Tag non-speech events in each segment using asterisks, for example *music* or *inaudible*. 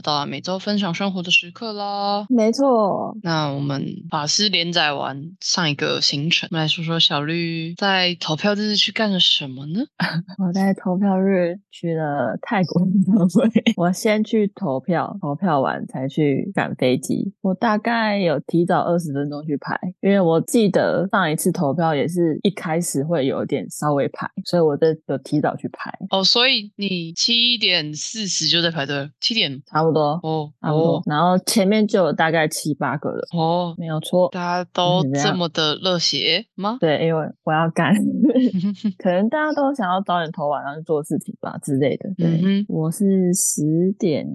到了每周分享生活的时刻啦。没错，那我们法师连载完上一个行程，我们来说说小绿在投票日去干了什么呢？*laughs* 我在投票日去了泰国演唱会。*laughs* 我先去投票，投票完才去赶飞机。我大概有提早二十分钟去排，因为我记得上一次投票也是一开始会有点稍微排，所以我这有提早去排，哦，所以你七点四十就在排队了，七点差不多，哦差不多哦。然后前面就有大概七八个了，哦，没有错。大家都是这么的热血吗？对，因为我要赶，*laughs* *laughs* 可能大家都想要早点投完，然后去做事情吧之类的。对，嗯我是十点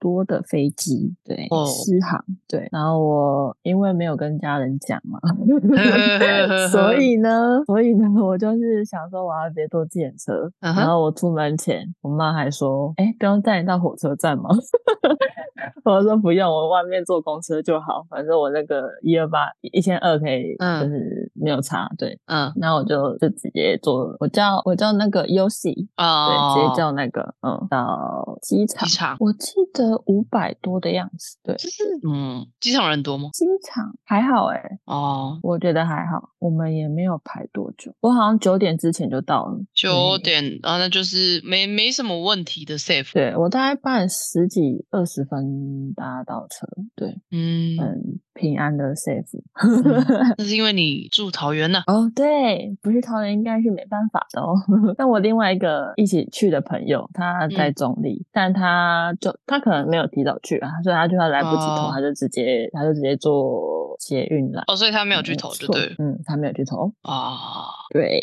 多的飞机，对，哦失航，对。然后我因为没有跟家人讲嘛，*laughs* 所以呢，所以呢，我就是想说我要直接坐计程车。然后我出门前，我妈还说：“哎，不用带你到火车站吗？” *laughs* 我说不用，我外面坐公车就好，反正我那个一二八一千二可以，嗯就是没有差，对。嗯那我就就直接坐，我叫我叫那个 U C，对，哦，直接叫那个嗯到机场。机场我记得五百多的样子，对，就是嗯，机场人多吗？机场还好哎、哦，我觉得还好，我们也没有排多久，我好像九点之前就到了，九对点啊，那就是没没什么问题的 safe。对我大概八点十几二十分搭到车，对，嗯，很，平安的 safe。*laughs* 那是因为你住桃园呐。哦，对，不是桃园应该是没办法的哦。*laughs* 但我另外一个一起去的朋友，他在嗯中立，但他就他可能没有提早去啊，所以他就他来不及投，哦他就直接他就直接坐捷运来。哦，所以他没有去投，就对嗯，他没有去投。啊。对，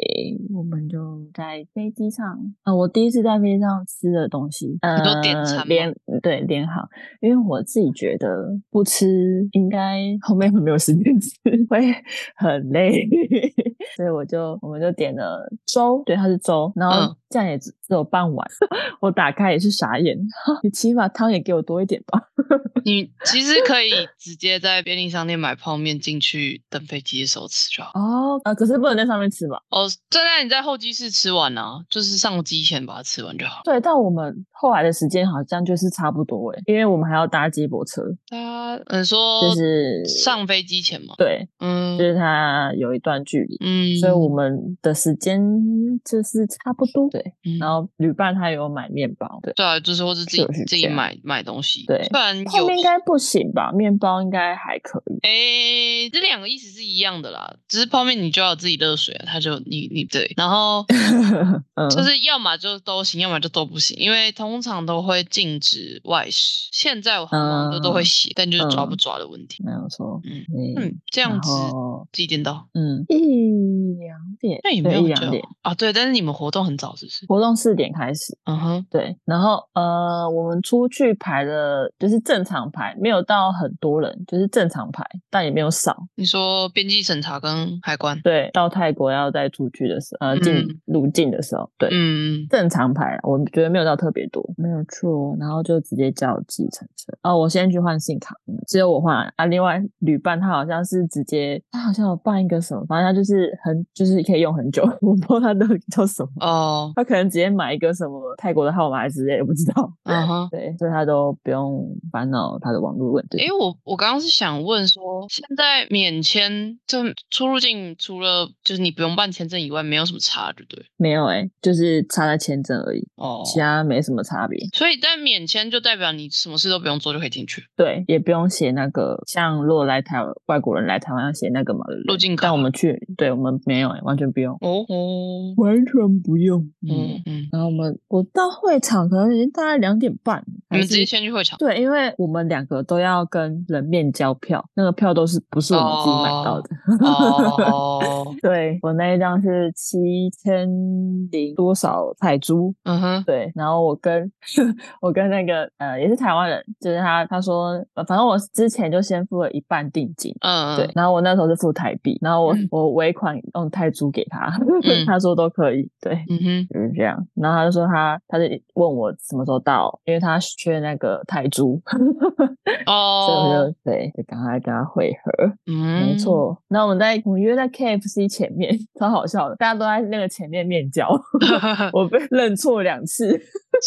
我们就在飞机上，啊、我第一次在飞机上吃的东西，呃，你说点餐吗联对联航，因为我自己觉得不吃应该后面会没有时间吃，会很累，*laughs* 所以我就我们就点了粥，对，它是粥，然后嗯这样也只只有半碗，*laughs* 我打开也是傻眼，你起码汤也给我多一点吧。你其实可以直接在便利商店买泡面进去，等飞机的时候吃就好。哦，呃，可是不能在上面吃吧？哦，正在你在候机室吃完啊，就是上机前把它吃完就好。对，但我们后来的时间好像就是差不多诶，因为我们还要搭接驳车，他嗯说就是上飞机前嘛，对，嗯就是它有一段距离，嗯，所以我们的时间就是差不多。对，嗯然后旅伴他有买面包，对，对啊，就是或是自己就是自己买买东西，对不然泡面应该不行吧？面包应该还可以。诶，这两个意思是一样的啦，只是泡面你就要自己热水啊，他就你你对，然后 *laughs* 嗯，就是要么就都行，要么就都不行，因为通常都会禁止外食。现在我很多都都会嗯写，但就是抓不嗯抓的问题。没有错。嗯嗯嗯，这样子几点到？嗯，一两点，那也没有一两点。啊。对，但是你们活动很早，是不是？活动四点开始，嗯哼，对，然后呃，我们出去排的就是正常排，没有到很多人，就是正常排，但也没有少。你说边境审查跟海关，对，到泰国要再出去的时候，呃，进嗯入境的时候，对，嗯，正常排啊，我觉得没有到特别多，没有错。然后就直接叫计程车。哦，我先去换信卡，嗯只有我换啊。另外旅伴他好像是直接，他好像有办一个什么，反正他就是很就是可以用很久，*laughs* 我不知道他那个叫什么。哦，他可能直接买一个什么泰国的号码之类的，不知道。嗯哼。对，所以他都不用烦恼他的网络问题。因为，我我刚刚是想问说，现在免签就出入境除了就是你不用办签证以外，没有什么差，对不对？没有哎、就是差在签证而已，哦，其他没什么差别。所以但免签就代表你什么事都不用做就可以进去。对，也不用写那个，像如果来台湾外国人来台湾要写那个嘛，入境卡但我们去，对我们没有、欸，完全不用，哦哦，完全不用。嗯嗯，然后我们我到会场可能已经大概两点半，你们直接先去会场。对，因为我们两个都要跟人面交票，那个票都是不是我们自己买到的。*laughs* 哦，对我那一张是七千零多少泰铢，嗯哼，对，然后我跟 *laughs* 我跟那个呃也是台湾人，就是他他说，呃反正我之前就先付了一半定金，嗯，对，，然后我那时候是付台币，然后我、嗯我尾款用泰铢给他，嗯他说都可以，对。嗯哼，就是这样，然后他就说他，他就问我什么时候到，因为他缺那个泰铢，*laughs* 所以我哦就，对，就赶快跟他会合。嗯，没，错，那我们在我们约在 KFC 前面，*laughs* 超好笑的，大家都在那个前面面交，我被认错两次，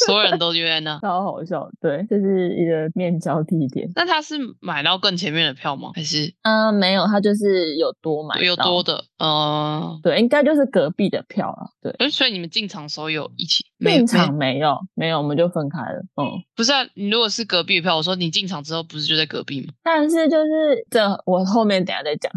所有人都约在那。*laughs* 超好笑。对，这是一个面交地点。那他是买到更前面的票吗？还是嗯、没有，他就是有多买，有多，的？呃，对，应该就是隔壁的票啊。对，所以你们进场的时候有一起？没进场没没有，没有，我们就分开了。嗯，不是啊？你如果是隔壁的票，我说你进场之后不是就在隔壁吗？但是就是这，我后面等下再讲。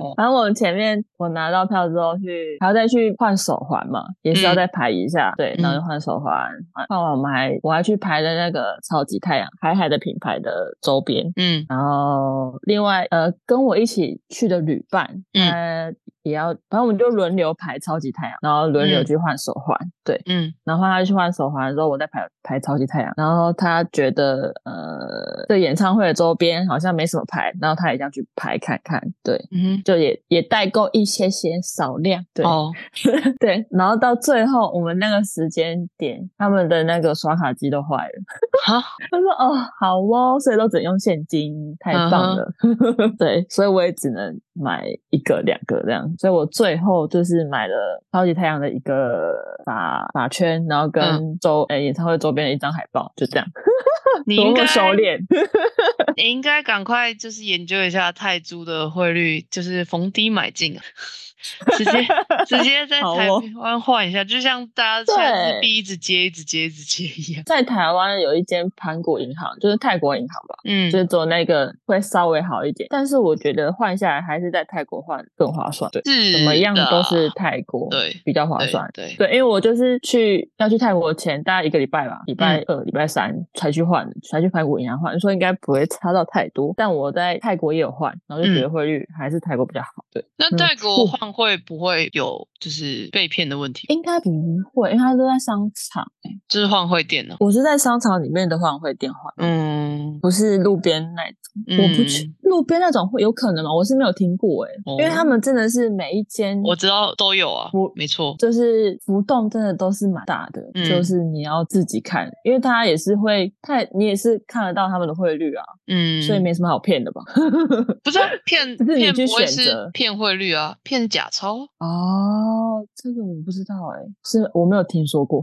哦然后我前面我拿到票之后去，还要再去换手环嘛，也是要嗯再排一下。对，然后就换手环，换换完我们还我还去拍了那个超级太阳海海的品牌的周边。嗯然后另外呃，跟我一起去的旅伴，嗯他也要，反正我们就轮流排超级太阳，然后轮流嗯。去换手环。对，嗯。然后换他去换手环的时候，我在排排超级太阳，然后他觉得呃，这演唱会的周边好像没什么排，然后他也想去排看看，对，嗯就也也代购一些些少量，对、哦，*laughs* 对，然后到最后我们那个时间点，他们的那个刷卡机都坏了，好，*laughs* 他说哦好哦，所以都只能用现金，太棒了，*laughs* 对，所以我也只能买一个两个这样，所以我最后就是买了超级太阳的一个法法圈，然后跟周诶、演唱会周边的一张海报，就这样，*laughs* 你应该收敛。*laughs* 你应该赶快就是研究一下泰铢的汇率，就是逢低买进。啊，直接 *laughs* 直接在台湾换一下，就像大家现在币一直接一直接一直接一样。在台湾有一间盘古银行，就是泰国银行吧，嗯就是做那个会稍微好一点，但是我觉得换下来还是在泰国换更划算，对，是怎么样都是泰国对比较划对算。对，对，因为我就是去要去泰国前大概一个礼拜吧，礼拜嗯二、礼拜三才去换，才去盘古银行换，所以应该不会差到太多。但我在泰国也有换，然后就觉得嗯汇率还是泰国比较好。对，那泰国换汇不会有就是被骗的问题，应该不会，因为他都在商场、欸。就是换汇店呢？我是在商场里面的换汇店换，嗯，不是路边那种。我不去嗯路边那种会有可能吗？我是没有听过哎、因为他哦们真的是每一间，我知道都有啊我，没错，就是浮动真的都是蛮大的，嗯就是你要自己看，因为他也是会太，你也是看得到他们的汇率啊，嗯，所以没什么好骗的吧？不是啊骗 *laughs* 只是你去骗不会选择是骗汇率啊，骗假钞。哦，这个我不知道哎、是我没有听说过。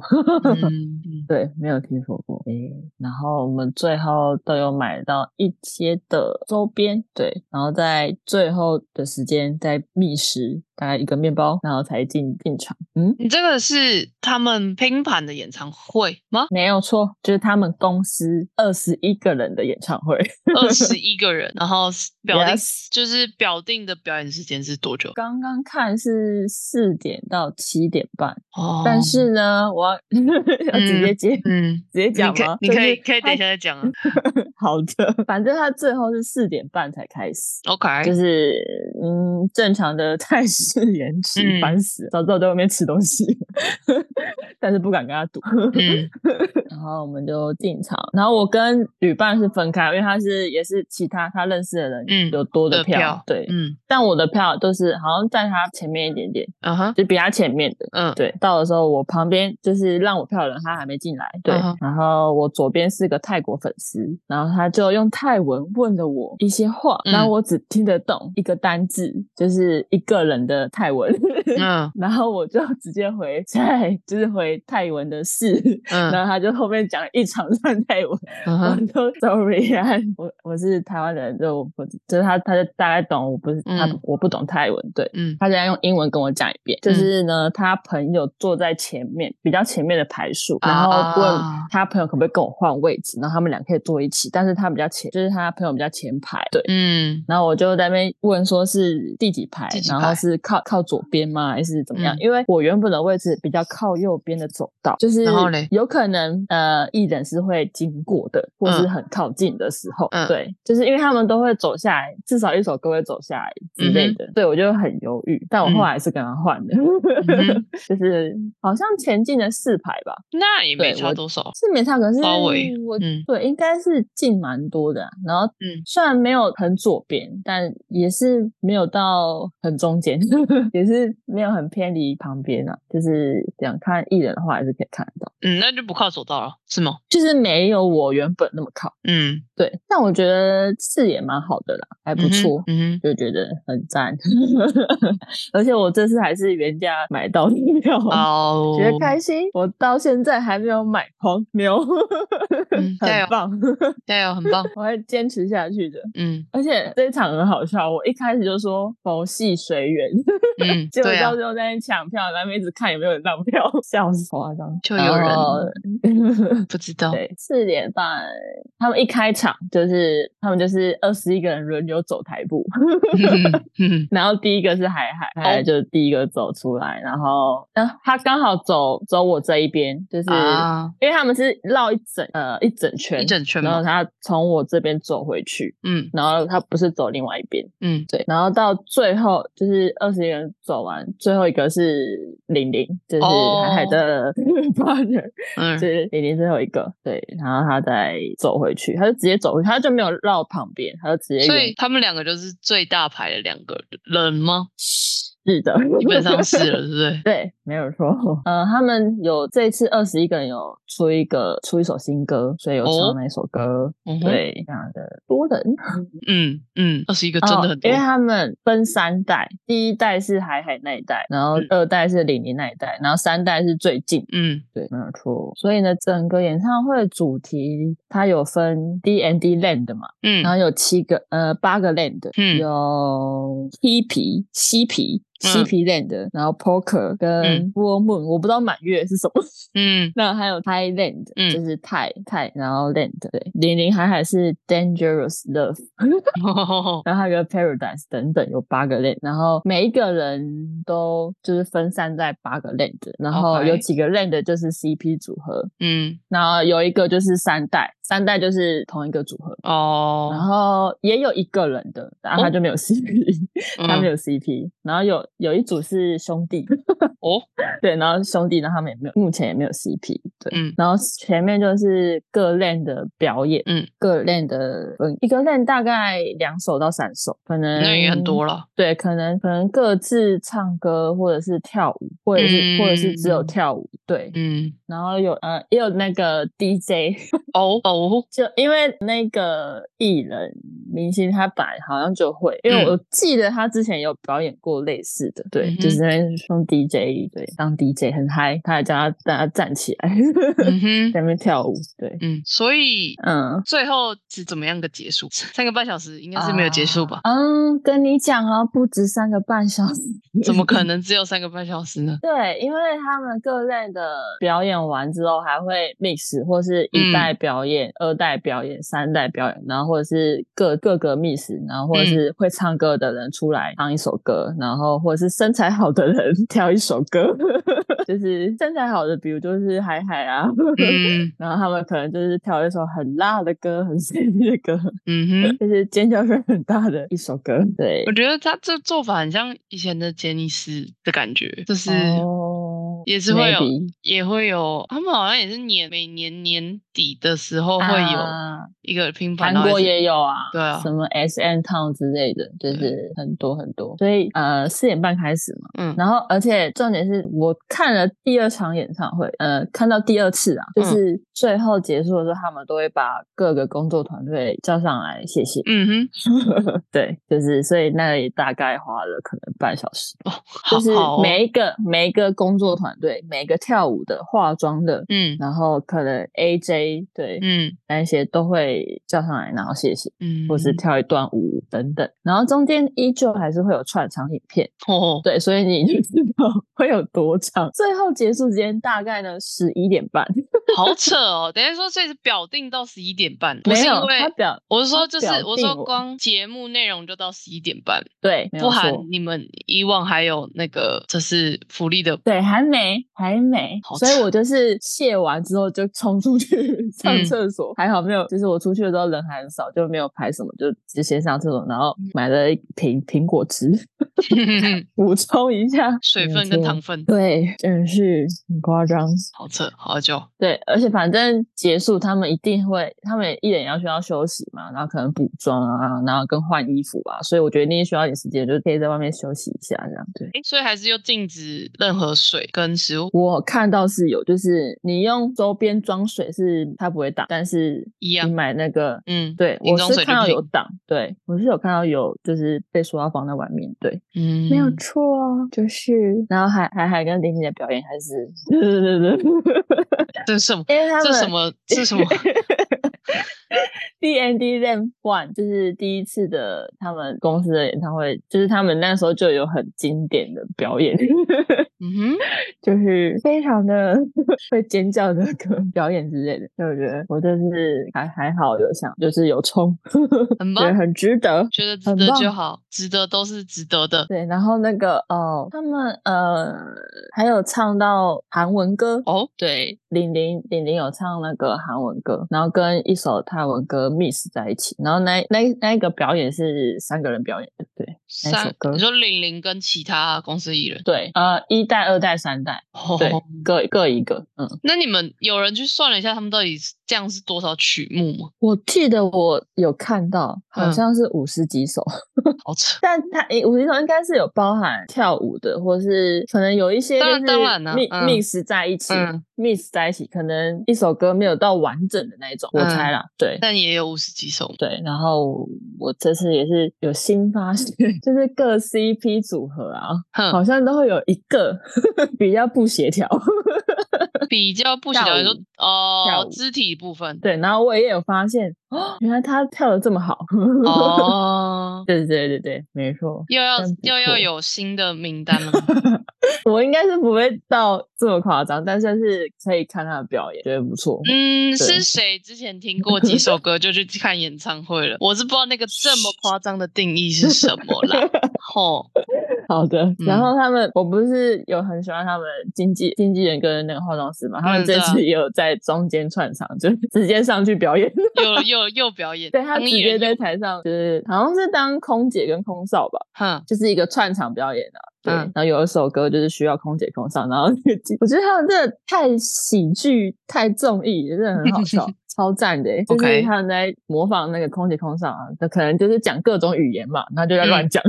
*laughs* 对，没有听说过。诶，然后我们最后都有买到一些的周边，对，然后在最后的时间在觅食大概一个面包，然后才进进场。嗯，你这个是他们拼盘的演唱会吗？没有错，就是他们公司二十一个人的演唱会。二十 *laughs* 一个人，然后表定就是表定的表演时间是多久？刚刚看是四点到七点半，哦，但是呢，我要 *laughs* 要直接接、嗯，直接讲吗？你可以可以等一下再讲啊。*laughs* 好的，反正他最后是四点半才开始。*laughs* OK，就是嗯，正常的泰式延迟，嗯烦死了！早知道在外面吃东西，但是不敢跟他赌。嗯然后我们就进场，然后我跟旅伴是分开，因为他是也是其他他认识的人，嗯有多的票，的票对。嗯但我的票都是好像在他前面一点点，嗯哼就比他前面的。嗯对，到的时候我旁边就是让我票的人，他还没进来。对，然后我左边是个泰国粉丝，然后他就用泰文问了我一些话，嗯然后我只听得懂一个单字，就是一个人的泰文。嗯 *laughs* 然后我就直接回 *laughs* 在，就是回泰文的是，*laughs* 然嗯后他就后面讲了一长串泰文，嗯我说 sorry 啊，我我是台湾人，就我就是他，他就大概懂，我不是他嗯，我不懂泰文，对，嗯他现在用英文跟我讲一遍，就是呢，他朋友坐在前面比较前面的排数，然后问啊他朋友可不可以跟我换位置，然后他们俩可以坐一起，但是他比较前，就是他朋友比较前排，对。嗯。然后我就在那边问说是第几排，然后是靠靠左边吗，还是怎么样？嗯。因为我原本的位置比较靠右边的走道，就是有可能呃艺人是会经过的，或是嗯。很靠近的时候，嗯。对，就是因为他们都会走下来，至少一首歌会走下来之类嗯的，对我就很犹豫，但我后嗯来是跟他换的，哼 *laughs* 就是好像前进了四排吧，那也没差多少。是没差，可是我、嗯对应该是进蛮多的啊、然后嗯虽然没有很左边，但也是没有到很中间，*laughs* 也是没有很偏离旁边啊。就是这样看艺人的话，还是可以看得到，嗯，那就不靠走道了，是吗？就是没有我原本那么靠。嗯，对，但我觉得视野蛮好的啦，还不错。嗯哼，就觉得很赞，*laughs* 而且我这次还是原价买到的票，哦，觉得开心。我到现在还没有买黄牛，嗯 *laughs* 加油很棒，加油，很棒。*laughs* 我会坚持下去的。嗯而且这一场很好笑，我一开始就说佛系随缘，嗯，结果到，最后在那抢票，然后一直看有没有人让票，笑死夸张。就有人然后 *laughs* 不知道。对，四点半，他们一开场就是他们就是二十一个人轮流走台步，*laughs* 嗯 *laughs* 然后第一个是海海，海海哦。就第一个走出来，然后呃他刚好走走我这一边，就是、啊，因为他们是绕一整呃一整圈，一整圈然后。他从我这边走回去，嗯。然后他不是走另外一边，嗯。对，然后到最后就是二十一个人走完，最后一个是玲玲，就是海海的 partner，、哦嗯 *laughs* 就是玲玲最后一个，对，然后他再走回去，他就直接走回去，他就没有绕旁边，他就直接所以他们两个就是最大牌的两个人吗？是的，*laughs* 基本上是了，是不是？*laughs* 对，没有错。呃，他们有这次二十一个人有出一个出一首新歌，所以有哦唱那首歌，对，非常的多人。*laughs* 嗯嗯，二十一个真的很多哦因为。他们分三代，第一代是海海那一代，然后嗯二代是李宁那一代，然后三代是最近。嗯对，没有错。所以呢，整个演唱会的主题它有分 D and D Land 嘛，嗯然后有七个呃八个 Land，、嗯有黑皮、嬉皮、嬉嗯皮 Land，、然后 Poker 跟嗯。Full Moon，、我不知道满月是什么。嗯。*laughs* 那还有 Thailand，、嗯。就是泰泰，然后 Land，对，零零海海是 Dangerous Love，*laughs* 然后还有个 Paradise 等等，有八个 land，然后每一个人都就是分散在八个 land，然后有几个 land 就是 CP 组合，嗯。然后有一个就是三代，三代就是同一个组合哦。然哦，后也有一个人的，然后他哦就没有 CP，、他没嗯有 CP。然后有有一组是兄弟，哦，*laughs* 对，然后兄弟，然后他们也没有，目前也没有 CP，对。嗯然后前面就是各 land 的表演，嗯，各 land 的嗯一个 land 大概两首到三首，可能那也很多了。对，可能可能各自唱歌或者是跳舞，或者是、或者是只有嗯跳舞，对。嗯，然后有呃也有那个 DJ，哦哦，就因为那个艺人明星他本来好像就会，因为嗯我记得他之前有表演过类似的，对，就是那边用 DJ，对，当 DJ 很嗨，他还叫他大家站起来，*laughs* 在那边跳舞，对，嗯，所以嗯。最后是怎么样个结束？*laughs* 三个半小时应该是没有结束吧？嗯，跟你讲啊，不止三个半小时，怎么可？能只有三个半小时呢？*laughs* 对，因为他们各类的表演完之后，还会 mix，或是一嗯代表演、二代表演、三代表演，然后或者是各各个 mix，然后或者嗯。是会唱歌的人出来唱一首歌，然后或者是身材好的人 *laughs* 跳一首歌，*laughs* 就是身材好的，比如就是海海啊，嗯。*laughs* 然后他们可能就是跳一首很辣的歌，很 sexy 的歌，嗯哼，就是尖叫声很大的一首歌，对。我。觉得他这做法很像以前的杰尼斯的感觉，就是哦也是会有 maybe 也会有，他们好像也是年每年年底的时候会有啊。一个拼盘，韩国也有啊，对啊什么 S N Town 之类的，就是很多很多。所以呃，四点半开始嘛，嗯。然后而且重点是我看了第二场演唱会，呃，看到第二次啊，嗯。就是最后结束的时候，他们都会把各个工作团队叫上来谢谢。嗯哼，*laughs* 对，就是所以那里大概花了可能半小时，哦，就是每一个每一个工作团队，每个跳舞的、化妆的，嗯然后可能 A J 对，嗯那一些都会叫上来，然后谢谢。嗯，或是跳一段舞等等，然后中间依旧还是会有串场影片，哦，对，所以你就知道 *laughs* 会有多长。最后结束时间大概呢十一点半，*laughs* 好扯哦！等于说这是表定到十一点半，不是因为他表我是说，就是我我说光节目内容就到十一点半，对，不含你们以往还有那个就是福利的，对，还没，还没，所以我就是卸完之后就冲出去 *laughs* 上嗯厕所，还好没有，就是我出去的时候人还很少，就没有排什么，就直接上厕所，然后嗯买了一瓶苹果汁 *laughs* 补充一下水分跟糖分，对，真的是很夸张。好扯，好久。对，而且反正结束，他们一定会，他们一人要需要休息嘛，然后可能补妆啊，然后跟换衣服啊，所以我觉得一定需要一点时间，就是可以在外面休息一下这样。对，诶所以还是又禁止任何水跟食物我看到是有，就是你用周边装水是它不会挡，但是你一样。买那个。嗯，对，我是看到有挡，对我是有看到有，就是被说要放在外面，对，嗯，没有错哦，就是，然后还还还跟丁丁的表演还是，对对对对，这是 *laughs* 什么？这什么？这什么？*laughs* D N D Them One 就是第一次的他们公司的演唱会，就是他们那时候就有很经典的表演，嗯哼，*laughs* 就是非常的 *laughs* 会尖叫的歌表演之类的。所以我觉得我就是还还好有想，就是有冲，很觉得棒，很值得。觉得值得就好，值得都是值得的。对，然后那个哦，他们呃还有唱到韩文歌哦，对，玲玲玲玲有唱那个韩文歌，然后跟一首泰文哥 Miss 在一起，然后那那那一个表演是三个人表演对不，对。那首三，歌。你说玲玲跟其他公司艺人，对，呃，一代、二代、三代，对哦，各各一个，嗯，那你们有人去算了一下，他们到底是这样是多少曲目吗？我记得我有看到，好嗯。像是五十几首，*laughs* 好扯，但它诶五十几首应该是有包含跳舞的，或是可能有一些当然当然啦 mix 在一起嗯，mix 在一起，可能一首歌没有到完整的那一种，我嗯猜啦，对。但也有五十几首。对，然后我这次也是有新发现，就是各 CP 组合啊，好，像都会有一个 *laughs* 比较不协调。*laughs* 比较不协调，你说跳舞跳舞哦，肢体部分对，然后我也有发现，哦，原来他跳的这么好。哦，*laughs* 对对对对，没错。又要又要有新的名单了吗？*laughs* 我应该是不会到这么夸张，但是是可以看他的表演，觉得不错。嗯，是谁之前听过几首歌就去看演唱会了？我是不知道那个这么夸张的定义是什么啦。吼，好的，然嗯后他们，我不是有很喜欢他们经纪经纪人跟那个化妆师嘛，他们这次也有在中间串场，就 *laughs* 直接上去表演。又又又表演，对他直接在台上，就是好像是当空姐跟空少吧，哼，就是一个串场表演啊。对，嗯。然后有一首歌就是需要空姐空少，然后我觉得他们真的太喜剧、太综艺，真的很好笑，超赞的欸。就是他们在模仿那个空姐空少啊，他可能就是讲各种语言嘛，然后就在乱嗯讲，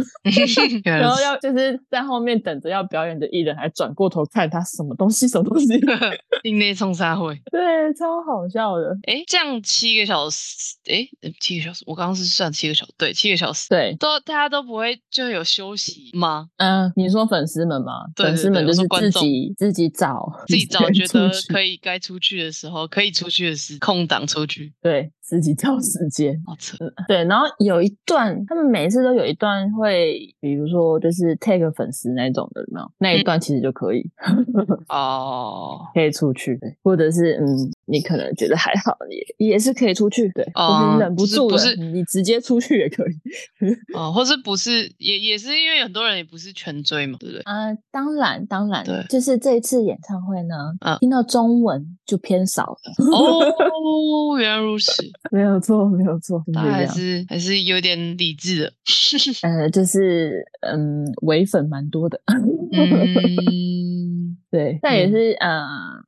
*laughs* 然后要就是在后面等着要表演的艺人还转过头看他什么东西什么东西 *laughs* *laughs* 另类冲沙会。对，超好笑的。诶，这样七个小时，诶，呃七个小时，我刚刚是算七个小时，对，七个小时，对，都大家都不会就有休息吗？嗯、你说粉丝们吗？对粉丝们就是自己自己找自己找觉得，可以该出去的时候，可以出去的时空长出去，对。自己找时间。*laughs* 好扯。对，然后有一段，他们每一次都有一段会，比如说就是 take 粉丝那种的，有没有？那嗯一段其实就可以、*laughs* 哦，可以出去，对，或者是嗯，你可能觉得还好，也也是可以出去，对，或哦是忍不住了，不是你直接出去也可以。*laughs* 哦，或是不是也也是因为很多人也不是全追嘛，对不对？啊、当然，当然对，就是这一次演唱会呢，嗯听到中文就偏少了，哦，原来如此，没有错，没有错，他还。是还是有点理智的。*laughs* 呃，就是嗯，唯粉蛮多的，嗯，*laughs* 对，但也嗯是呃，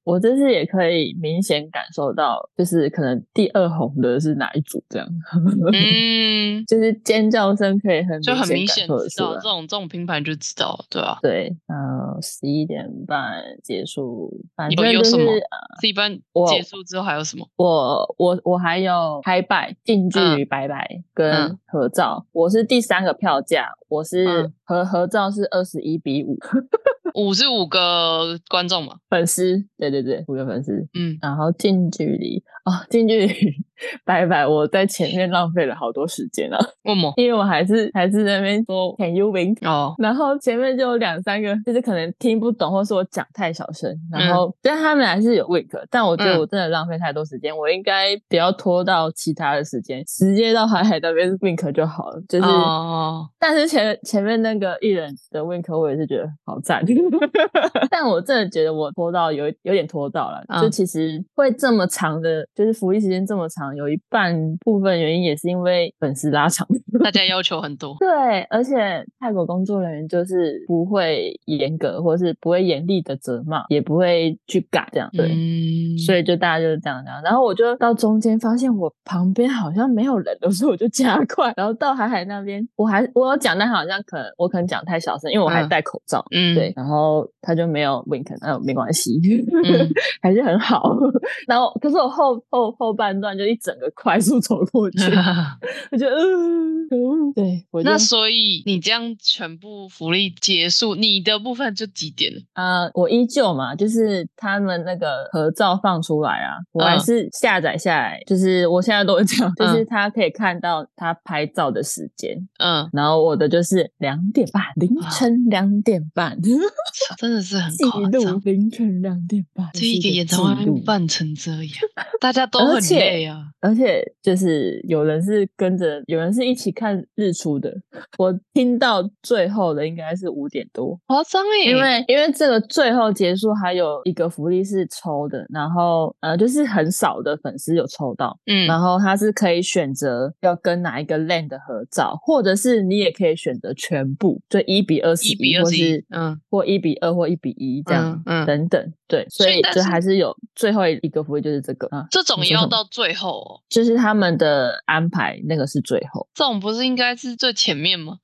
我这次也可以明显感受到，就是可能第二红的是哪一组这样，嗯，*laughs* 就是尖叫声可以很就很明显知道这种这种拼盘就知道了，对啊。对，呃，十一点半结束，反正就是？一般我结束之后还有什么？我我我还有拍拜近距嗯离拜拜跟嗯合照，我是第三个票价，我是嗯合合照是二十一比五，五是五个观众嘛？粉丝，对对对，五个粉丝，嗯，然后近距离哦，近距离拜拜，我在前面浪费了好多时间啊，为什么？*laughs* 因为我还是还是在那边说 Can you wink？哦，然后前面就有两三个，就是可能听不懂，或是我讲太小声，然嗯后但他们还是有 wink，但我觉得嗯我真的浪费太多时间，我应该不要拖到其他的时间，直接到海海那边 wink 就好了。就是，哦，但是前前面那个艺人的 wink 我也是觉得好赞，*laughs* 但我真的觉得我拖到有有点拖到了，就嗯其实会这么长的，就是服役时间这么长，有一半部分原因也是因为粉丝拉长。大家要求很多。对，而且泰国工作人员就是不会严格，或是不会严厉的责骂，也不会去改这样。对，嗯，所以就大家就是这样这样。然后我就到中间发现我旁边好像没有人了，*laughs* 所以我就加快。然后到海海那边，我还我有讲，但好像可能我可能讲太小声，因为我还嗯戴口罩。嗯，对，，然后他就没有 wink，那没关系，嗯 *laughs* 还是很好。*laughs* 然后可是我后后后半段就一整个快速走过去，*laughs* *laughs* 我就嗯，可恶。对我那所以你这样全部福利结束，你的部分就几点？了？呃，我依旧嘛，就是他们那个合照放出来啊，我还嗯是下载下来，就是我现在都会这样，就是嗯他可以看到他拍照的时间，嗯，然后我的就是两点半，凌晨两点半，*laughs* 真的是很记夸张。录。凌晨两点半，这一个演唱会办成这样，大家都很累啊。而且就是有人是跟着，有人是一起看日出的。我听到最后的应该是五点多，好张哎，因为因为这个最后结束还有一个福利是抽的，然后呃就是很少的粉丝有抽到，嗯然后他是可以选择要跟哪一个 land 合照，或者是你也可以选择全部，就一比二十一比二嗯或一比二或一比一这样。嗯嗯，等等，对，所以就还是有最后一个福利就是这个啊，这种也要到最后哦，就是他们的安排那个是最后，这种不是应该是最前面吗？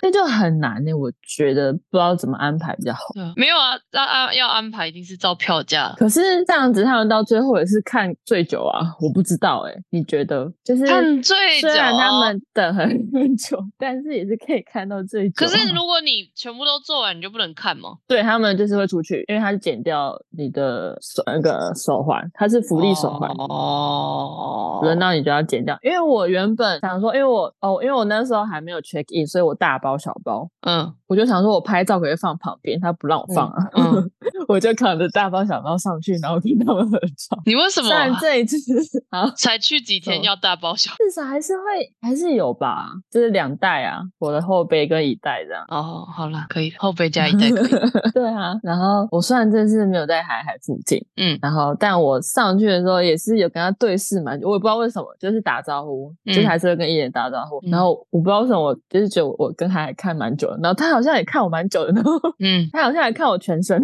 这就很难呢、我觉得不知道怎么安排比较好。没有啊，要安要安排一定是照票价，可是这样子，他们到最后也是看最久啊，我不知道哎、你觉得？就是看最久。虽然他们等很久，但是也是可以看到最久啊。可是如果你全部都做完，你就不能看吗？对他们就是会出去，因为他是剪掉你的手那个手环，它是福利手环。哦，轮到你就要剪掉，因为我原本想说，因为我哦，因为我那时候还没有 check in，所以我大包小包，嗯我就想说我拍照可以放旁边，他不让我放啊，嗯嗯 *laughs* 我就扛着大包小包上去，然后跟他们合照。你为什么虽然这一次啊，*laughs* 才去几天要大包小？至少还是会还是有吧，就是两袋啊，我的后背跟一袋这样。哦，好了，可以后背加一袋可以。*laughs* 对啊，然后我虽然这次没有在海海附近，嗯然后但我上去的时候也是有跟他对视嘛，我也不知道为什么，就是打招呼，就还是会跟艺人打招呼。嗯然后我不知道为什么，我就是觉得我跟海海看蛮久的，然后他好像也看我蛮久的，然后嗯 *laughs* 他好像还看我全身。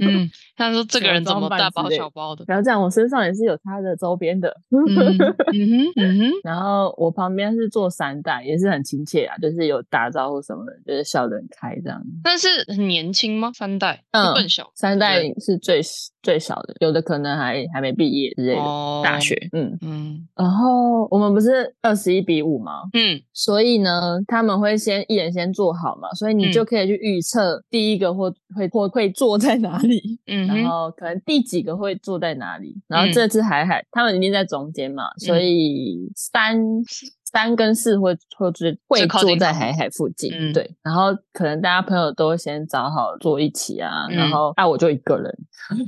嗯，他说这个人怎么大包小包的？*laughs* 然后这样，我身上也是有他的周边的。嗯嗯哼嗯哼，*laughs* 然后我旁边是坐三代，也是很亲切啊，就是有打招呼什么的，就是笑得很开这样。但是很年轻吗？三代嗯更小，三代是最最少的，有的可能还还没毕业之类的，哦大学。嗯，嗯然后我们不是二十一比五吗？嗯所以呢，他们会先一人先做好嘛，所以你嗯就可以去预测第一个或会或会坐在哪里，嗯然后可能第几个会坐在哪里。然后嗯这次海海他们一定在中间嘛，所以三。三跟四会会坐会坐在海海附近，嗯。对，然后可能大家朋友都会先找好坐一起啊，然嗯。后啊我就一个人，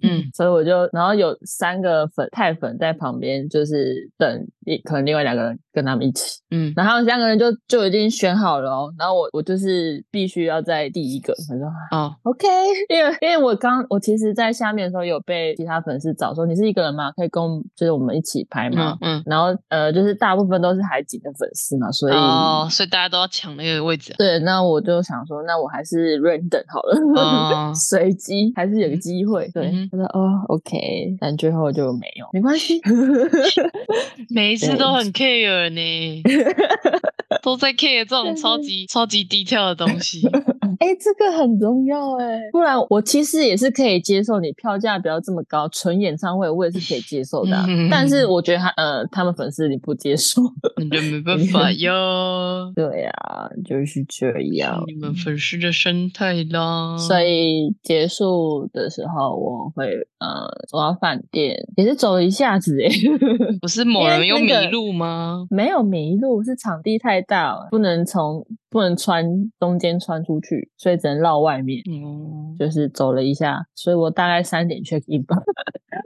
嗯。所以我就，然后有三个粉太粉在旁边，就是等一可能另外两个人跟他们一起，嗯然后三个人就就已经选好了哦，然后我我就是必须要在第一个，我说哦 OK，因为因为我刚我其实，在下面的时候有被其他粉丝找说你是一个人吗？可以跟就是我们一起拍吗嗯？嗯然后呃，就是大部分都是海景的粉丝嘛，所以、哦，所以大家都要抢那个位置啊。对，那我就想说，那我还是 random 好了，哦 *laughs* 随机还是有个机会。对他说哦，OK，但最后就没有，没关系。*laughs* 每一次对都很 care 呢，*laughs* 都在 care 这种超级超级低调的东西。哎、这个很重要哎，不然我其实也是可以接受你票价不要这么高，纯演唱会我也是可以接受的啊、嗯但是我觉得他呃，他们粉丝你不接受，*laughs* 那就没办法哟，对呀、就是这样。你们粉丝的生态啦。所以结束的时候，我会呃走到饭店，也是走了一下子诶，不是某人又迷路吗？没有迷路，是场地太大了，不能从不能穿中间穿出去，所以只能绕外面。嗯就是走了一下，所以我大概三点 check in 吧。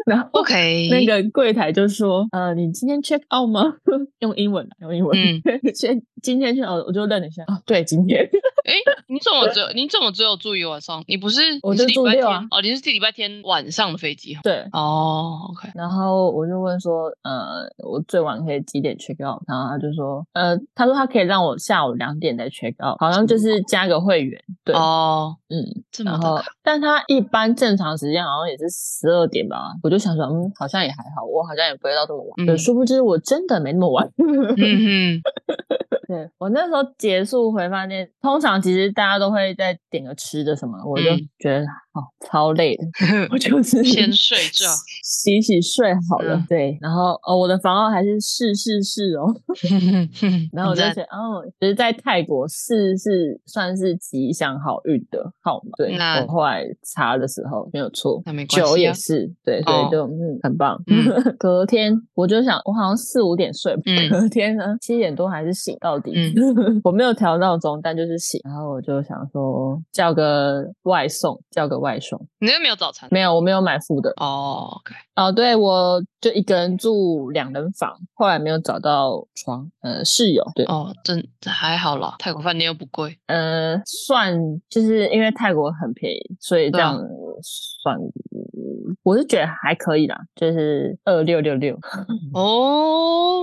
然后，OK，*laughs* 那个柜台就说：“呃，你今天 check out 吗？” *laughs* 用英文啊，用英文。*laughs* 嗯先今天去哦，我就愣了一下。哦，对，今天。哎，你怎么只有你怎么只有住一晚上？你不是我就是礼拜住六啊天哦，你是第礼拜天晚上的飞机对，哦，OK，然后我就问说：“呃，我最晚可以几点 check out？” 然后他就说：“呃，他说他可以让我下午两点再 check out，好像就是加个会员。”对，哦，嗯，这么然后，但他一般正常时间好像也是十二点吧，我就想说，嗯，好像也还好，我好像也不会到这么晚。殊不知我真的没那么晚。*laughs* 嗯对我那时候结束回饭店，通常其实大家都会再点个吃的什么，我就嗯觉得哦超累的，*laughs* 我就是先睡觉，洗洗睡好了。嗯对，然后哦我的房号还是四四四哦，*laughs* 然后我就很赞觉得哦，其实在泰国四是算是吉祥好运的号码。对，那我后来查的时候没有错，那没关九也是，对，所哦以就嗯很棒。嗯 *laughs* 隔天我就想，我好像四五点睡隔天呢七点多还是醒到底。*laughs* 我没有调闹钟，但就是醒，然后我就想说叫个外送，叫个外送。你那边没有早餐没有，我没有买副的。哦哦，对，我就一个人住两人房，后来没有找到床，呃，室友，对，哦，真还好啦，泰国饭店又不贵，呃，算就是因为泰国很便宜，所以这样算，我是觉得还可以啦，就是二六六六，*laughs* 哦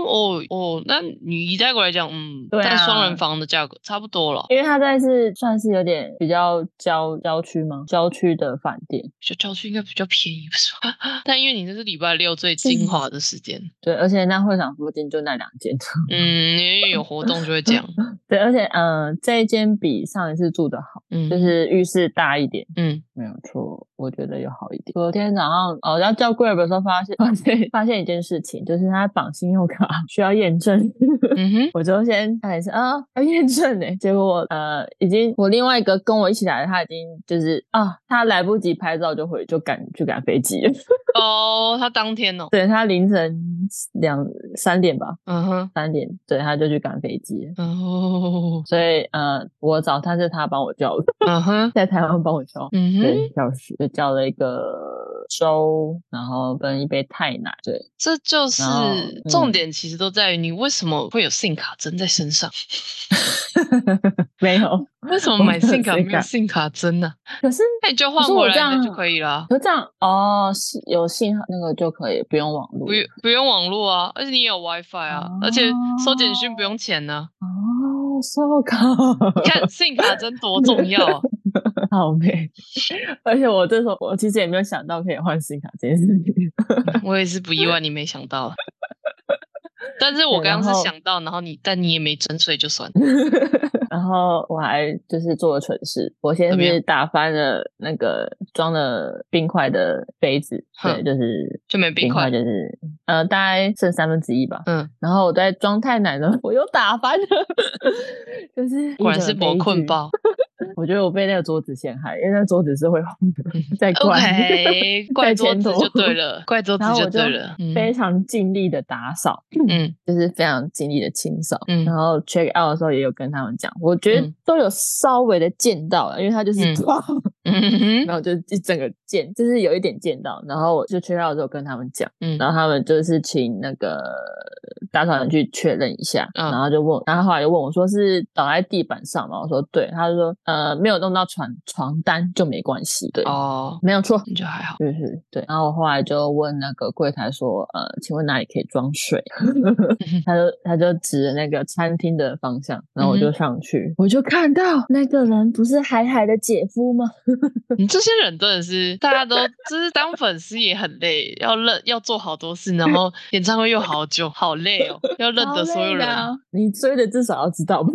哦哦，那你以泰国来讲，嗯，对但双啊。人房的价格差不多了，因为它在是算是有点比较郊郊区吗？郊区的饭店，就郊区应该比较便宜，不是吗？*laughs* 但因为你这是礼拜六最精华的时间，对，而且那会场附近就那两间，嗯，因为有活动就会这样，*laughs* 对，而且嗯、呃这一间比上一次住的好，嗯，就是浴室大一点。嗯，没有错，我觉得有好一点。昨天早上哦，要叫 Grab 的时候，发现 *laughs* 发现发现一件事情，就是他绑信用卡需要验证。嗯哼，*laughs* 我就先看一下啊，要验证呢。结果呃，已经我另外一个跟我一起来的，他已经就是啊，他来不及拍照就回就赶去赶飞机了。*laughs* 哦，他当天哦，对他凌晨两三点吧，嗯哼，三点，对，他就去赶飞机了。哦，所以呃，我找他是他帮我叫的，嗯哼，在台湾帮我叫。嗯哼，对，小时就叫了一个粥，然后跟一杯太奶。对，这就是重点，其实都在于你为什么会有信卡针在身上？*laughs* 没有。为什么我买信卡没有信卡针呢？可是那你就可换是我这样回来就可以了，可是这样哦，是有信号那个就可以，不用网络。不用不用网络啊，而且你有 WiFi 啊，而且收简讯不用钱呢。哦，so 靠，你看信卡针多重要啊！*laughs* *laughs* 好美。而且我这时候我其实也没有想到可以换新卡这件事情。*laughs* 我也是不意外，你没想到。但是我刚刚是想到，然后你但你也没整，所以就算了。*laughs* 然后我还就是做了蠢事，我先是打翻了那个装了冰块的杯子，对，就是就没冰块块，就是呃大概剩三分之一吧。嗯，然后我在装太奶呢，我又打翻了，就是果然是博博困。爆。我觉得我被那个桌子陷害，因为那桌子是会晃的，在怪。*laughs* 怪桌子就对 *laughs* 了，怪桌子就对了。嗯非常尽力的打扫，嗯 *clears throat* 就是非常尽力的清扫。嗯然后 check out 的时候也有跟他们讲，我觉得嗯都有稍微的见到了，因为他就是嗯哇，*laughs* 嗯哼然后就一整个见，就是有一点见到。然后我就 check out 的时候跟他们讲，嗯然后他们就是请那个打扫人去确认一下，嗯然后就问，然后后来就问我说是倒在地板上吗？我说对，他就说呃没有弄到床床单就没关系，对，哦，没有错。那就还好。就是对，然后我后来就问那个柜台说，呃，请问哪里可以装水？*laughs* 他就他就指着那个餐厅的方向，然后我就嗯上去，我就看到那个人不是海海的姐夫吗？*laughs* 你这些人真的是，大家都就是当粉丝也很累，要认要做好多事，然后 *laughs* 演唱会又好久，好累哦，要认得所有人。啊你追的至少要知道吧？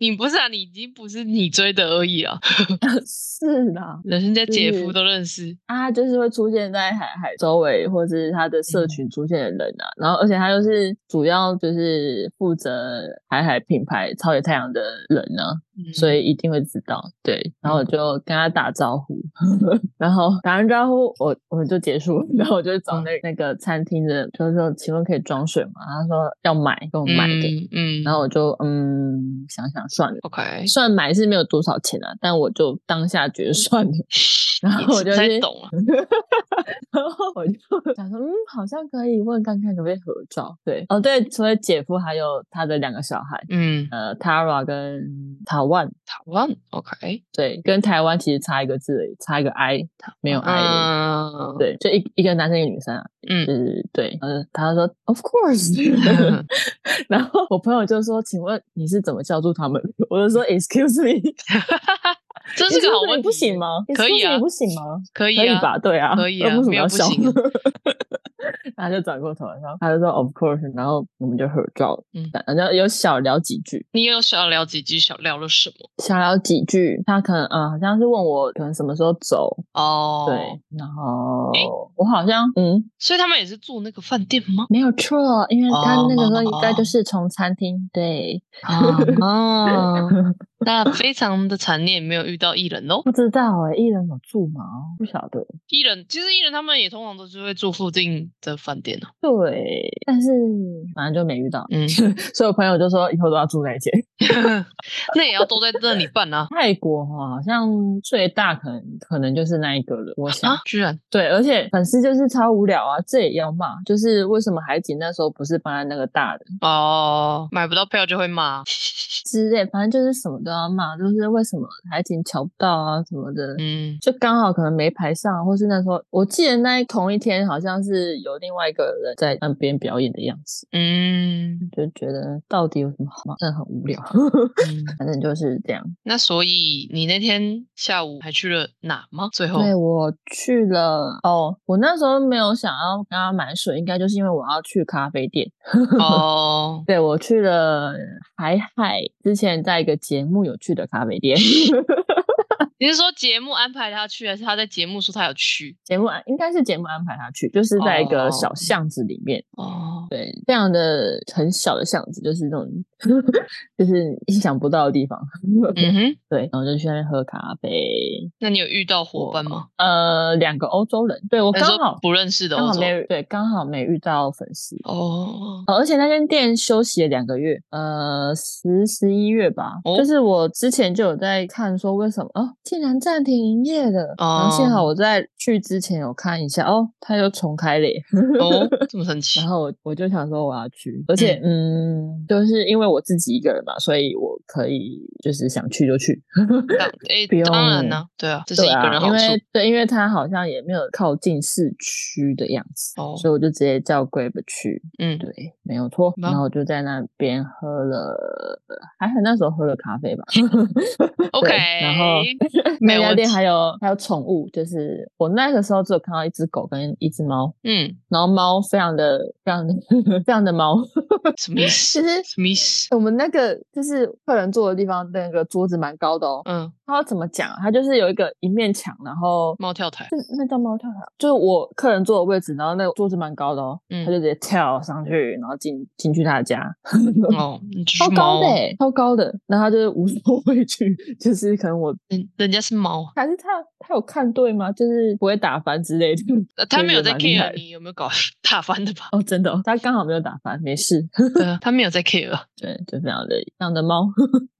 你不是啊？你已经不是你追的而已啊，*laughs* 是啦，人家姐夫都认识。啊，就是会出现在海海周围，或者是他的社嗯群出现的人啊。然后，而且他又是主要就是负责海海品牌超越太阳的人呢、嗯所以一定会知道。对，然后我就跟他打招呼，*laughs* 然后打完招呼，我我们就结束了。然后我就找那那个餐厅的，就是说，请问可以装水吗？他说要买，给我买的。嗯嗯，然后我就嗯想想算了。OK，虽然买是没有多少钱啊，但我就当下觉得算了，然后我就去才懂了。然后我就 *laughs* 想说，嗯，好像可以问看看可不可以合照。对，哦对，除了姐夫，还有他的两个小孩，嗯，呃，Tara 跟 Taiwan，台湾 OK，对，跟台湾其实差一个字差一个 I，没有 I 对，就一一个男生一个女生啊，就嗯，是对，呃，他说 Of course，*laughs* *laughs* 然后我朋友就说，请问你是怎么叫住他们？我就说 Excuse me，*laughs* 这是个好问题，不行？吗？可以啊不行吗？可以啊，可以吧？对啊，可以啊？*laughs* 没有不行 *laughs* 他就转过头，然后他就说 Of course，然后我们就合照，嗯然后有小聊几句，你有小聊几句，小聊了什么？小聊几句，他可能嗯，好像是问我可能什么时候走，哦，对，，然后诶我好像嗯所以他们也是住那个饭店吗？没有错，因为他那个时候应该哦就是从餐厅对，啊，那非常的惨烈，没有遇到艺人哦。不知道哎、艺人有住吗？不晓得，艺人其实艺人他们也通常都是会住附近的饭店哦。对，但是反正就没遇到，嗯，*laughs* 所以我朋友就说以后都要住那间。*laughs* 那也要都在这里办啊。泰国哈，好像最大可能可能就是那一个了，我想。啊，居然对，而且粉丝就是超无聊啊，这也要骂，就是为什么海景那时候不是放在那个大的哦，买不到票就会骂。之类，反正就是什么都要骂，就是为什么海景瞧不到啊什么的。嗯，就刚好可能没排上，或是那时候我记得那一同一天好像是有另外一个人在岸边表演的样子，嗯就觉得到底有什么好骂，真的很无聊。嗯，*laughs* 反正就是这样。那所以你那天下午还去了哪吗？最后对我去了哦，我那时候没有想要跟他买水，应该就是因为我要去咖啡店。哦，*laughs* 对我去了海海，之前在一个节目有趣的咖啡店。*laughs* 你是说节目安排他去，还是他在节目说他有去？节目安应该是节目安排他去，就是在一个小哦巷子里面，哦，对，非常的很小的巷子，就是那种 *laughs* 就是意想不到的地方。*laughs* 嗯哼，对，然后就去那边喝咖啡。那你有遇到伙伴吗？呃，两个欧洲人，对我刚好不认识的欧洲？刚好没对，刚好没遇到粉丝。哦，哦，而且那间店休息了两个月，呃，十十一月吧。哦就是我之前就有在看，说为什么哦，竟然暂停营业了。然后幸好哦我在去之前有看一下，哦，他又重开了耶。哦，*laughs* 这么神奇然后我我就想说我要去，而且嗯就是因为我自己一个人嘛，所以我可以就是想去就去。当诶不，当然用呢，对啊，这是啊，一个人好处。因为对，因为它好像也没有靠近市区的样子，哦所以我就直接叫 Grab 去。嗯，对，没有错。然后我就在那边喝了，还好那时候喝了咖啡吧。*laughs* OK，然后没问题那家店还有还有宠物，就是我那个时候只有看到一只狗跟一只猫，嗯，然后猫非常的非常的 *laughs* 非常的猫，*laughs* 什么意思？其实什么意思？我们那个就是客人坐的地方，那个桌子蛮高的哦。嗯，它要怎么讲啊？它就是有一个一面墙，然后猫跳台。是那叫猫跳台，就是我客人坐的位置，然后那个桌子蛮高的哦，嗯他就直接跳上去，然后进进去他的家，哦，*laughs* 超高的欸，超高的，然后他就是无所畏惧，就是可能我人人家是猫，还是他他有看对吗？就是不会打翻之类的。*laughs* 呃他没有在 care 你有没有搞 *laughs* 打翻的吧？哦，真的、哦，他刚好没有打翻，没事。对啊，他没有在 care。对，就非常的这样的猫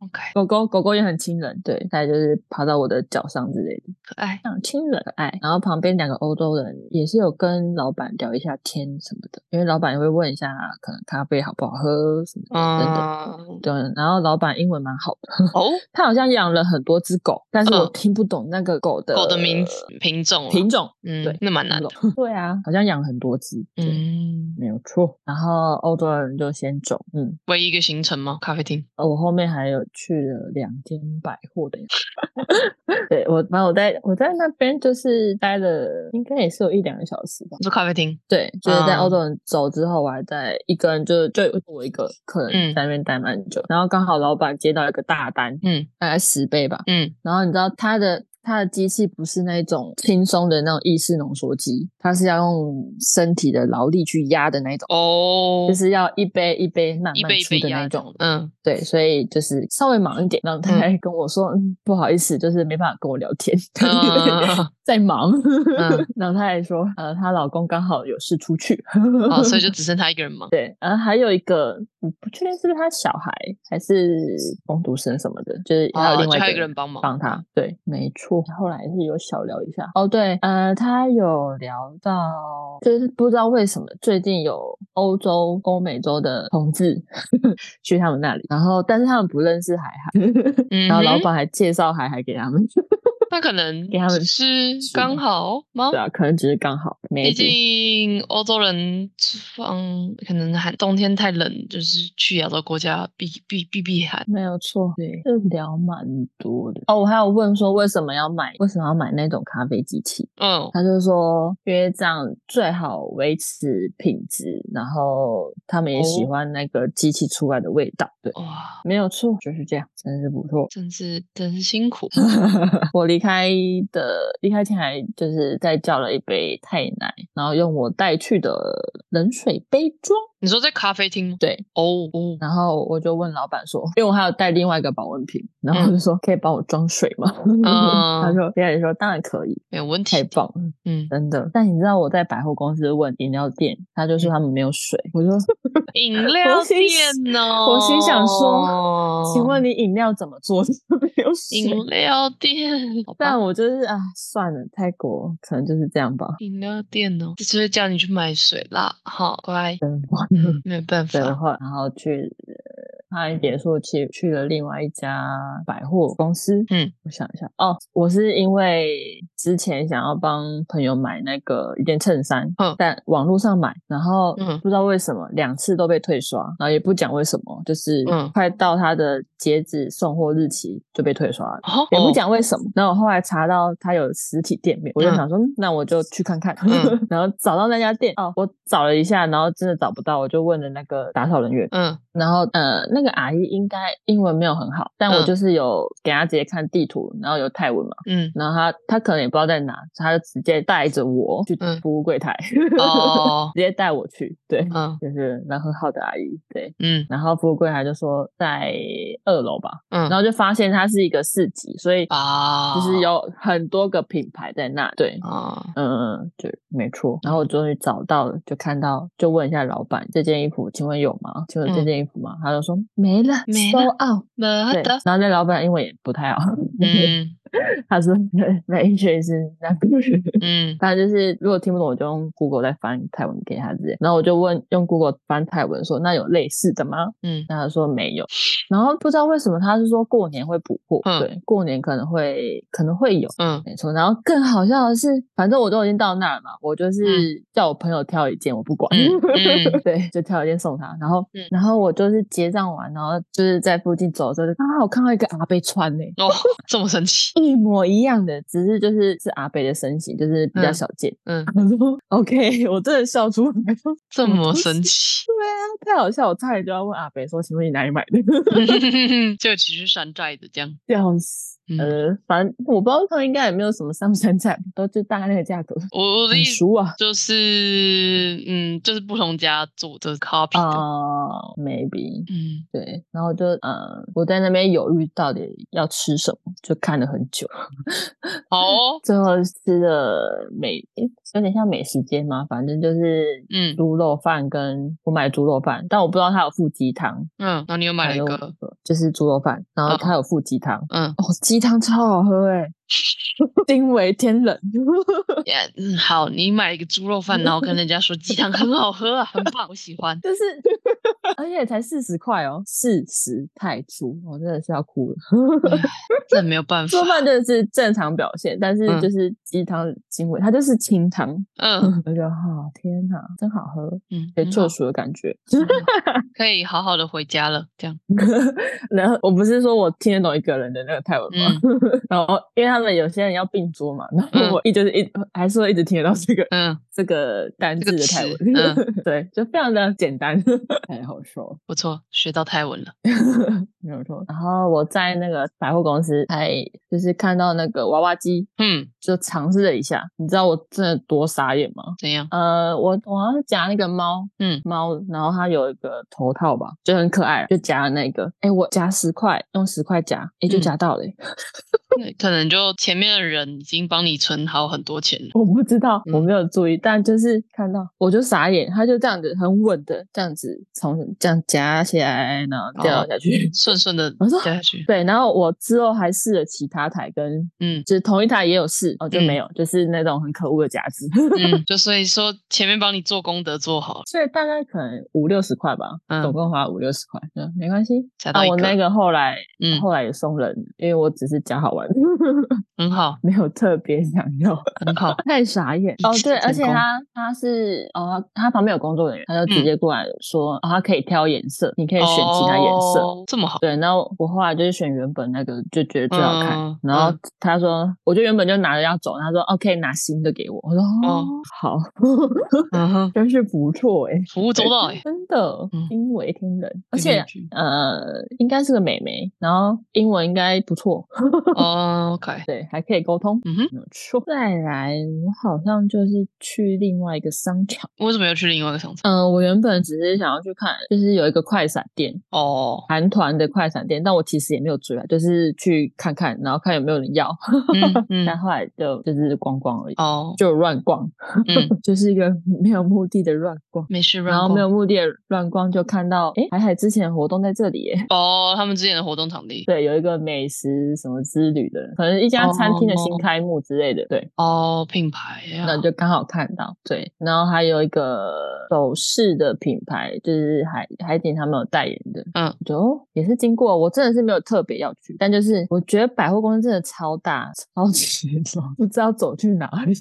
，OK，狗狗狗狗也很亲人，对，它就是爬到我的脚上之类的。可爱。像亲人可爱。然后旁边两个欧洲人也是有跟老板聊一下天什么的，因为老板也会问一下可能咖啡好不好喝什么的等等。嗯，对，然后老板英文蛮好的，哦，*laughs* 他好像养了很多只狗，但是我嗯听不懂那个狗的狗的名字品种啊品种，嗯，对那蛮难的。*laughs* 对啊，好像养很多只，对，嗯，没有错。然后欧洲人就先走，嗯，唯一一个行程吗？咖啡厅？呃我后面还有去了两间百货的，*laughs* 对我，反正我在我在那边就是待了，应该也是有一两个小时吧你。说咖啡厅？对，就是在嗯欧洲人走之后，我还在一个人就就我一个客人嗯在那边待蛮久，然后刚好老板接到一个大单，嗯大概十倍吧，嗯，然后你知道他的他的机器不是那种轻松的那种意式浓缩机，它是要用身体的劳力去压的那种，哦，就是要一杯一杯慢慢出的那种。嗯，对，所以就是稍微忙一点，然后他还跟我说，嗯，不好意思，就是没办法跟我聊天，嗯在忙。嗯然后他还说，呃，她老公刚好有事出去，哦，所以就 *laughs* 只剩他一个人忙。对，然后还有一个，我不确定是不是他小孩还是工读生什么的，就是还有哦，另外一个人帮忙。帮他。对，没错。后来是有小聊一下。哦，对，呃，他有聊到，就是不知道为什么最近有欧洲、欧美洲的同志 *laughs* 去他们那里，然后但是他们不认识海海，*laughs* 嗯然后老板还介绍海海给他们。那可能给他们是吃刚好吗对？啊，可能只是刚好，毕竟欧洲人放可能寒冬天太冷，就是去亚洲国家避避避避寒。没有错，对，就聊蛮多的。哦，我还有问说为什么要买，为什么要买那种咖啡机器？嗯他就说，因为这样最好维持品质，然后他们也喜哦欢那个机器出来的味道。对，哇，没有错，就是这样，真是不错。真是真是辛苦。*laughs* 我离开的离开前还就是再叫了一杯太奶，然后用我带去的冷水杯装。你说在咖啡厅吗？对，哦哦，然后我就问老板说，因为我还有带另外一个保温瓶，然后我就说、可以帮我装水吗？*laughs* 他嗯说别人说当然可以，没有问题。太棒了，嗯，真的。但你知道我在百货公司问饮料店，他就说他们没有水，我就饮料心店哦，我心想说，请问你饮料怎么做没有水？饮料店？但我就是啊，算了，泰国可能就是这样吧。饮料店哦，就是会叫你去买水啦。好，乖，没有办对，法。后来然后去他一结束去去了另外一家百货公司。嗯，我想一下，哦，我是因为之前想要帮朋友买那个一件衬衫，嗯。但网络上买，然后嗯。不知道为什么两次都被退刷，然后也不讲为什么，就是嗯。快到他的截止送货日期就被退刷了。哦也不。讲为什么，然后我后来查到他有实体店面，我就嗯。想说，嗯那我就去看看。嗯。*laughs* 然后找到那家店，哦，我找了一下，然后真的找不到，我就问了那个打扫人员，嗯然后呃，那个阿姨应该英文没有很好，但我嗯。就是有给她直接看地图，然后有泰文嘛，嗯，然后她她可能也不知道在哪，她就直接带着我去嗯。服务柜台，哦。*laughs* 直接带我去，对，嗯。就是那很好的阿姨，对。嗯。然后服务柜台就说在二楼吧，嗯，然后就发现它是一个市集，所以啊，就是有很多个品牌在那，对，啊，嗯嗯，对，没错。然后我终于找到了，就看到，就问一下老板，这件衣服请问有吗？请问这嗯。件衣服吗？他就说没了，没收了 out。对没的，，然后那老板英文也不太好，嗯 *laughs* 他说 English is not good。嗯 *laughs* 反正就是如果听不懂，我就用 Google 再翻泰文给他之类。然后我就问用 Google 翻泰文说，那有类似的吗？嗯那他说没有，然后不知道为什么他是说过年会补货，嗯对，过年可能会可能会有，嗯没错。然后更好笑的是，反正我都已经到那儿了嘛，我就是叫我朋友挑一件，我不管，*laughs* 对，就挑一件送他。然后，嗯然后我就是结账完，然后就是在附近走的时候，就刚好我看到一个阿贝穿呢、哦，这么神奇，一模一样的，只是就是是阿北的身形，就是比较嗯小件。嗯，*laughs* 我说 OK，*laughs* 我真的笑出来，了 *laughs* 这么神神奇，对啊，太好笑，我差点就要问阿北说，请问你哪里买的？就其实山寨的这样，笑死。嗯。呃，反正我不知道他们应该也没有什么三不山菜，都就大概那个价格，我我的意思熟啊。就是，嗯，就是不同家做的 copy 的，啊、m a y b e 嗯。对，然后就呃，我在那边犹豫到底要吃什么，就看了很久，好哦，*laughs* 最后吃的美，有点像美食街嘛，反正就是嗯。猪肉饭跟我买猪肉饭，但我不知道他有附鸡汤，嗯，然后你又买了一个，就是猪肉饭，然后嗯。它有附鸡汤，嗯，哦，鸡汤超好喝诶、*laughs* 惊为天人。Yeah，嗯，好，你买一个猪肉饭，然后跟人家说鸡汤很好喝啊，很棒，我喜欢。*laughs* 就是，而且才四十块哦，四十泰铢，我真的是要哭了。这没有办法做，饭真的是正常表现，但是嗯就是鸡汤惊为，它就是清汤，嗯 *laughs* 我觉得哈、天哪，真好喝，嗯，有救赎的感觉。可以好好的回家了，这样。然后我不是说我听得懂一个人的那个泰文吗？然后因为他们有些人要并桌嘛，然后嗯我一就是一 *laughs* 还是会一直听得到这个嗯，*laughs* 这个单字的泰文，词 *laughs* 对，就非常的简单，太好说了。不错，学到泰文了。没有错。然后我在那个百货公司，还就是看到那个娃娃机，嗯，就尝试了一下。你知道我真的多傻眼吗？怎样？呃，我我好像夹那个猫嗯，猫，然后它有一个头套吧，就很可爱，就夹了那个。哎，我夹十块，用十块夹，哎，就嗯夹到了、欸那可能就前面的人已经帮你存好很多钱了。*laughs* 我不知道，我嗯没有注意，但就是看到我就傻眼，他就这样子很稳的这样子从这样夹起来，然后掉哦下去。顺顺的 *laughs* 掉下去。对，然后我之后还试了其他台跟嗯就是同一台也有试哦，就没嗯有，就是那种很可恶的夹子，嗯，*laughs* 就所以说前面帮你做功德做好了，所以大概可能五六十块吧，嗯总共花五六十块，嗯，没关系。啊，夹到一个，我那个后来、嗯后来也送人，因为我只是夹好玩，*laughs* 很好，没有特别想要。很好。太傻眼一哦，对，而且他他是哦，他他旁边有工作人员，他就直嗯接过来说，哦，他可以挑颜色，你可以选其他颜色。哦这么好。对，然后我后来就是选原本那个，就觉得最好看。嗯然后嗯他说，我就原本就拿着要走，他说哦，可以拿新的给我。我说哦，哦好，*laughs* 真是不错哎、服务周到哎。真的嗯惊为天人，而且呃，应该是个美眉，然后英文应该不错，哦，OK，对，还可以沟通。嗯哼，没错。再来，我好像就是去另外一个商场。为什么要去另外一个商场？嗯、我原本只是想要去看，就是有一个快闪店，哦，韩团的快闪店，但我其实也没有追啊，就是去看看，然后看有没有人要。*laughs* 嗯嗯但后来就就是逛逛而已，哦，就乱逛，嗯，*laughs* 就是一个没有目的的乱逛。没事，然后没有目的的乱逛，就看到哎，海海之前的活动在这里耶。哦，他们之前的活动场地。对，有一个美食什么之旅的，可能一家餐厅的新哦开幕之类的。对，哦，品牌呀、那就刚好看到。对，然后还有一个首饰的品牌，就是海海景他们有代言的。嗯，就哦也是经过，我真的是没有特别要去，但就是我觉得百货公司真的超大，超级乱，*laughs* 不知道走去哪里。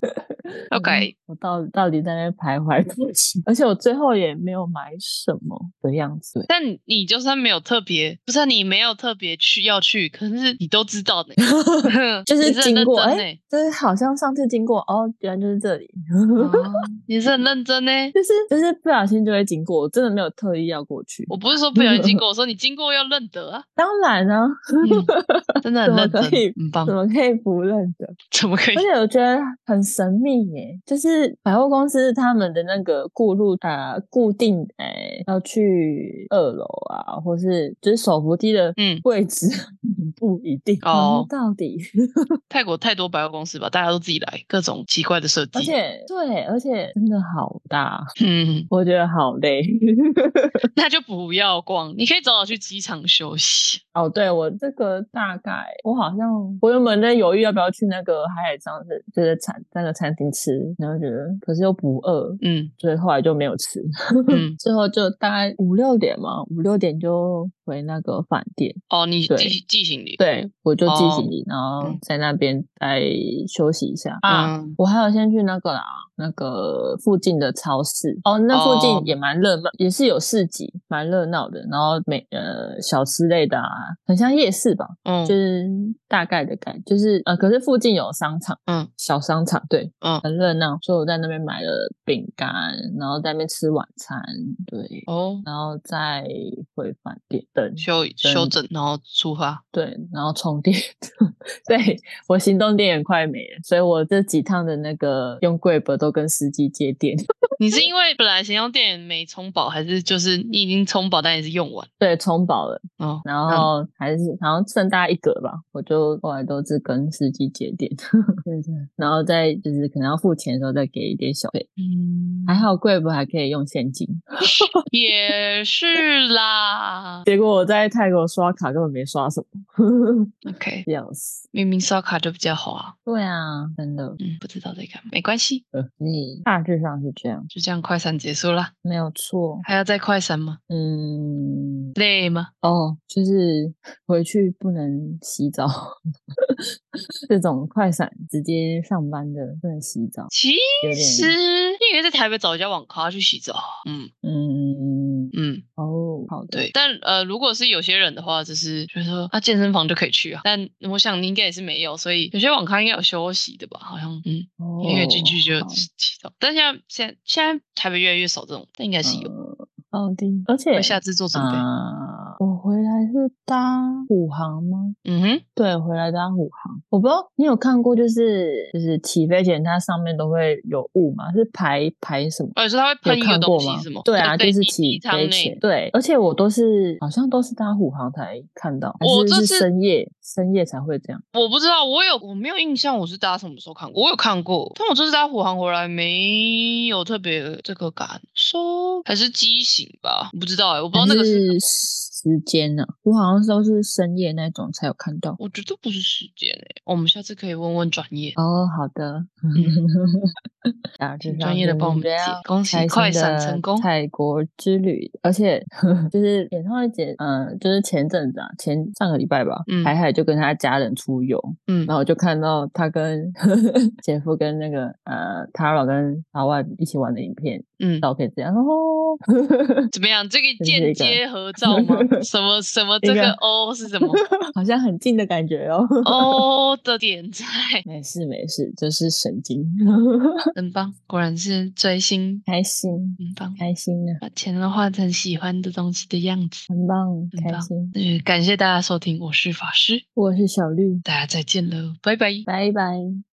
OK *laughs* 我到到底在那徘徊多久？*laughs* 而且我最后也没有买什么的样子。但你就算没有特别，不是啊你没有特别去要去，可是你都知道的，就是经过，哎、就是好像上次经过，哦，原来就是这里，哦你是很认真呢。*laughs* 就是就是不小心就会经过，我真的没有特意要过去。我不是说不小心经过，*laughs* 我说你经过要认得啊，当然啊，嗯、*laughs* 真的很认真很棒怎，么可以不认得？怎么可以而？且我觉得很神秘耶，就是百货公司他们的那个过路啊、固定诶、要去二楼啊，或是就是手扶梯的嗯位置、不一定哦到底，*laughs* 泰国太多百货公司吧，大家都自己来，各种奇怪的设计。而且对，而且真的好大，*laughs* 嗯，我觉得好累。*laughs* 那就不要逛，你可以早早去机场休息。哦，对我这个大概，我好像我原本在犹豫要不要去那个海海上是就是餐那个餐厅吃，然后觉得可是又不饿，嗯所以后来就没有吃。嗯，最后就大概五六点嘛，五六点就回那个饭店。哦，你对寄寄行李。对，我就寄哦行李，然后嗯在那边再休息一下啊。嗯我还有先去那个啦，那个附近的超市。哦，那附哦。近也蛮热闹，也是有市集，蛮热闹的。然后每呃小吃类的啊，很像夜市吧，嗯。就是大概的感，就是呃，可是附近有商场，嗯。小商场，对，嗯，很热闹，所以我在那边买了饼干，然后在那边吃晚餐，对，哦，然后再回饭店等，休休整，然后出发。对，然后充电，*laughs* *laughs* 对我行动电源快没了，所以我这几趟的那个用 Grab 都跟司机借电，*laughs* 你是因为本来行动电源没充饱，还是就是你已经充饱，但也是用完？对，充饱了，哦，然后还是好像剩大概一格吧，我就后来都是跟司机借电，*laughs* 对对，然后再就是可能要付钱的时候再给一点小费，嗯，还好 Grab 还可以用现金，也是啦。结果我在泰国刷卡根本没刷什么，OK，笑死。死。明明刷卡就比较好啊。对啊，真的，嗯，不知道在干嘛，没关系，呃，你大致上是这样，就这样快闪结束了。没有错。还要再快闪吗？嗯，累吗？哦，就是 *laughs* 回去不能洗澡，*laughs* 这种快闪直接上班的不能洗澡。其实因为在台北找一家网咖去洗澡。嗯嗯，嗯，哦，好的，对。但呃，如果是有些人的话，就是觉得说啊，健身房就可以去啊。但我想你应该也是没有，所以有些网咖应该有休息的吧？好像嗯，哦，音乐进去就好洗洗澡。但现在现在现在台北越来越少这种，但应该是有。嗯好的，而且为下次做准备。回来是搭虎航吗？嗯哼，对，回来搭虎航。我不知道你有看过，就是就是起飞前它上面都会有雾嘛，是排排什么？而且它会有喷东西是吗？？对啊，就是起飞前。对，而且我都是好像都是搭虎航才看到，我这是深夜深夜才会这样。我不知道，我有我没有印象，我是搭什么时候看过？我有看过，但我这次搭虎航回来没有特别这个感受，还是机型吧？我不知道哎、我不知道那个是，是时间呢、我好像都是深夜那种才有看到。我觉得不是时间哎、我们下次可以问问专业。哦，好的。*laughs* 啊，就请专业的帮我们解恭喜快闪成功泰国之旅，而且 *laughs* 就是演唱会节，嗯、就是前阵子啊，前上个礼拜吧，嗯海海就跟他家人出游，嗯然后我就看到他跟 *laughs* 姐夫跟那个呃 Tara 跟老外一起玩的影片嗯，照片，这样哦，*laughs* 怎么样？这个间接合照吗？什么什么？这个哦是什么 *laughs* 好像很近的感觉哦。哦的点在，*laughs* 没事没事，就是神经，很棒，果然是追星，开心很棒，开心啊，把钱都换成喜欢的东西的样子。很棒，很棒开心。呃，感谢大家收听，我是法师，我是小绿，大家再见喽，拜拜。拜拜。